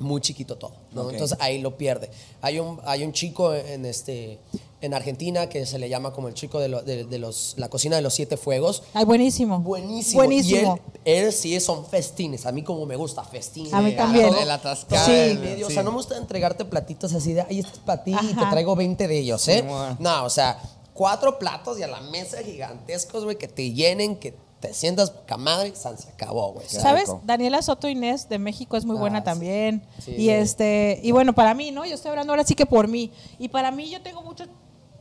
muy chiquito todo, ¿no? Entonces ahí lo pierde. Hay un, hay un chico en, este, en Argentina que se le llama como el chico de, lo- de- de los, la cocina de los siete fuegos. Ay, buenísimo. Buenísimo. Buenísimo. Y él, él sí son festines. A mí como me gusta, festines. A mí Sí, también. El atascado. Sí. el- medio. O sea, no me gusta entregarte platitos así de, ay, este es para ti y te traigo 20 de ellos, ¿eh? No, o sea, cuatro platos y a la mesa gigantescos, güey, que te llenen, que te sientas poca madre, san, se acabó, güey. ¿Sabes? rico. Daniela Soto Inés de México es muy Ah, buena sí. también. Sí. Y este, y bueno, para mí, ¿no? Yo estoy hablando ahora sí que por mí. Y para mí yo tengo muchos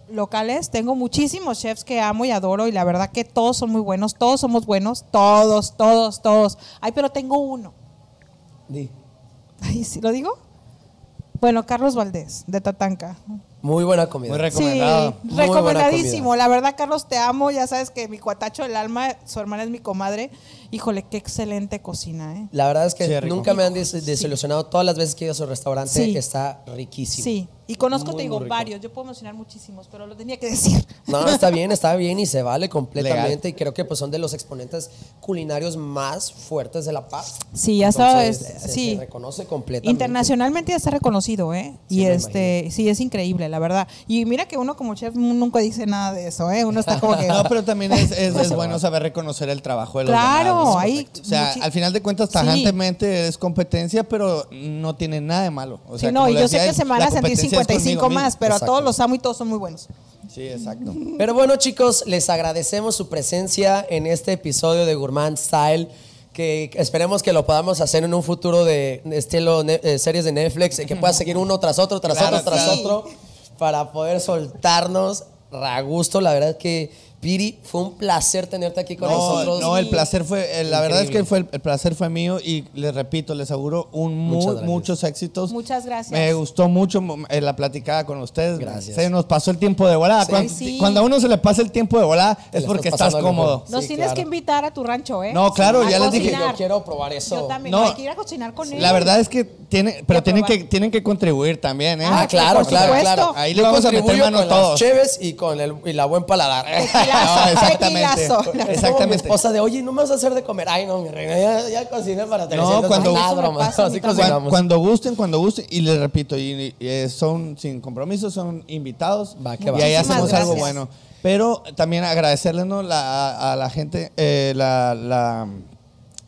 locales, tengo muchísimos chefs que amo y adoro y la verdad que todos son muy buenos, todos somos buenos, todos, todos, todos. Ay, pero tengo uno. Di. Ay, ¿sí lo digo? Bueno, Carlos Valdés, de Tatanca. Muy buena comida. Muy Recomendado. Sí, Muy recomendadísimo. La verdad, Carlos, te amo. Ya sabes que mi cuatacho del alma, su hermana es mi comadre. Híjole, qué excelente cocina, ¿eh? La verdad es que Sí, nunca me han des- desilusionado todas las veces que he ido a su restaurante. Sí. Está riquísimo. Sí, y conozco, Muy, te digo, varios. Yo puedo mencionar muchísimos, pero lo tenía que decir. No, está bien, está bien y se vale completamente. Legal. Y creo que pues son de los exponentes culinarios más fuertes de La Paz. Sí, ya sabes, se- sí. Se reconoce completamente. Internacionalmente ya está reconocido, ¿eh? Sí, y este, sí, es increíble, la verdad. Y mira que uno como chef nunca dice nada de eso, ¿eh? Uno está como que. No, pero también es, bueno saber reconocer el trabajo de los Claro, demás. ¿No? hay O sea, al final de cuentas, Sí. tajantemente es competencia, pero no tiene nada de malo. O sea, sí, no, y yo sé que se me van a sentir competencia es 55 conmigo más, pero a todos los amo y todos son muy buenos. Sí, exacto. Pero bueno, chicos, les agradecemos su presencia en este episodio de Gourmand Style. Que esperemos que lo podamos hacer en un futuro de estilo eh, series de Netflix, que pueda seguir uno tras otro, tras Claro, otro, tras sí. otro, para poder soltarnos a gusto. La verdad que, Piri, fue un placer tenerte aquí con No, nosotros. no, el placer fue, eh, la verdad es que fue el, el placer fue mío y les repito, les auguro un mu- muchos éxitos. Muchas gracias. Me gustó mucho eh, la platicada con ustedes. Gracias. Se nos pasó el tiempo de volada. Sí. Cuando, Sí. cuando a uno se le pasa el tiempo de volada es porque estás cómodo. Nos Sí, tienes claro. que invitar a tu rancho, ¿eh? No, claro, A ya les dije. Yo quiero probar eso. Yo también. No. No, hay que ir a cocinar con él. La verdad es que tiene, pero tienen que, tienen que contribuir también, ¿eh? Ah, Ah, claro, claro, claro. Ahí le vamos a meter mano con todos. las cheves y con el y la buen paladar. Tequilazo, exactamente. tequilazo. Como mi Exactamente. esposa de, oye, no me vas a hacer de comer. Ay, no, mi reina, ya, ya cociné para No, 300. cuando- Nada, Eso me broma. pasa a mí Así cocinamos. Cuando gusten, cuando gusten, y les repito, y, y, eh, son sin compromiso, son invitados. Va, que y va. ahí Muchísimas hacemos algo bueno. Pero también agradecerles ¿no? la- a, a la gente eh, la, la-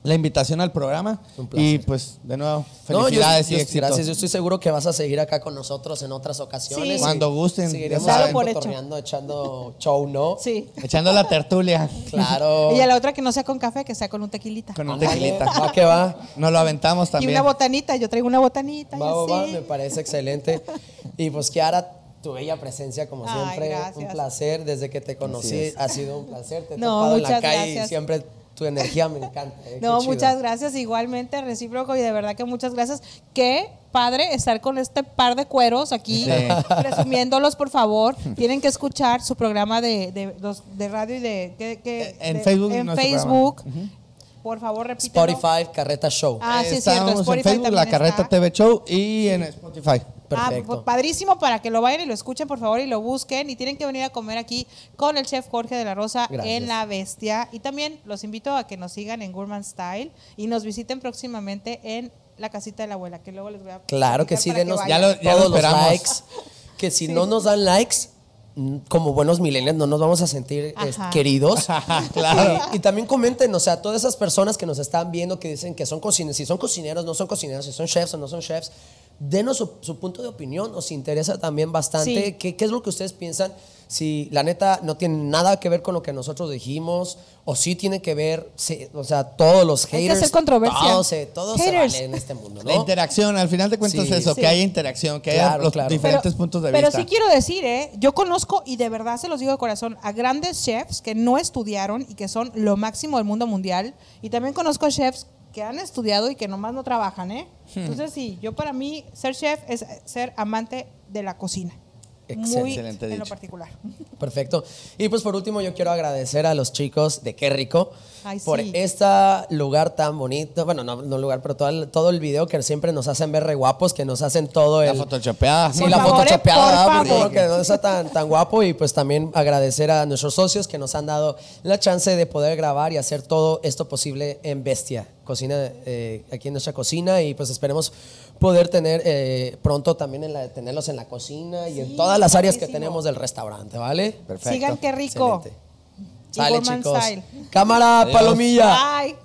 la invitación al programa. Un placer. Y pues, de nuevo, No, yo- felicidades yo- y. Gracias, yo estoy seguro que vas a seguir acá con nosotros en otras ocasiones. Sí. Cuando gusten, Seguiremos ya saben. ahí por hecho. echando show, ¿no? Sí. Echando la tertulia Claro. Y a la otra que no sea con café, que sea con un tequilita. con un tequilita. Va que va. Nos lo aventamos Y también. una botanita. Yo traigo una botanita. y Va, me parece excelente. Y pues Kiara, tu bella presencia como Ay, siempre, gracias. un placer. Desde que te conocí ha sido un placer. Te he No, topado en la calle y siempre tu energía me encanta. eh, No, muchas gracias. Igualmente, recíproco y de verdad que muchas gracias. Qué padre estar con este par de cueros aquí, Sí. presumiéndolos, por favor. Tienen que escuchar su programa de, de, de radio y de... que- que- En de- Facebook, En Facebook. Por favor, repítelo. Spotify, Carreta Show. Ah, sí, es cierto. Estamos en Spotify Facebook, La Carreta está. TV Show y en Spotify. Perfecto. Ah, padrísimo para que lo vayan y lo escuchen, por favor, y lo busquen. Y tienen que venir a comer aquí con el chef Jorge de la Rosa Gracias. en La Bestia. Y también los invito a que nos sigan en Gourmand Style y nos visiten próximamente en la casita de la abuela, que luego les voy a Claro que sí, denos vayan. Ya lo- ya todos los esperamos. likes. Que si no nos dan likes, mm, como buenos millennials, no nos vamos a sentir Ajá. eh, queridos. Claro. Y, y también comenten, o sea, todas esas personas que nos están viendo que dicen que son cocineros, si son cocineros, no son cocineros, si son chefs o no son chefs, denos su, su punto de opinión, nos interesa también bastante Sí. qué, qué es lo que ustedes piensan, si la neta no tiene nada que ver con lo que nosotros dijimos, o sí tiene que ver, sí, o sea, todos los Hay que haters, hacer controversia. todo se, todo se Haters. vale en este mundo, La ¿no? interacción, al final de cuentas Sí. eso, Sí. que haya interacción, que haya Claro, los claro. diferentes Pero- puntos de pero vista. sí quiero decir, ¿eh? yo conozco y de verdad se los digo de corazón a grandes chefs que no estudiaron y que son lo máximo del mundo mundial. Y también conozco chefs que han estudiado y que nomás no trabajan. ¿eh? Hmm. Entonces sí, yo para mí ser chef es ser amante de la cocina. Muy Excelente en lo dicho. particular. Perfecto. Y pues por último yo quiero agradecer a los chicos de Qué Rico Ay, por sí. este lugar tan bonito. Bueno, no, no lugar, pero todo el, todo el video que siempre nos hacen ver re guapos, que nos hacen todo La el... photoshopeada. Sí, Por la favor, foto eh, chopeada, por que no está tan, tan guapo. Y pues también agradecer a nuestros socios que nos han dado la chance de poder grabar y hacer todo esto posible en Bestia, cocina eh, aquí en nuestra cocina. Y pues esperemos poder tener eh, pronto también en la, tenerlos en la cocina y en todas las áreas que tenemos del restaurante, ¿vale? Perfecto. Sigan qué rico. Excelente. Sale, chicos. Cámara, palomilla. Bye.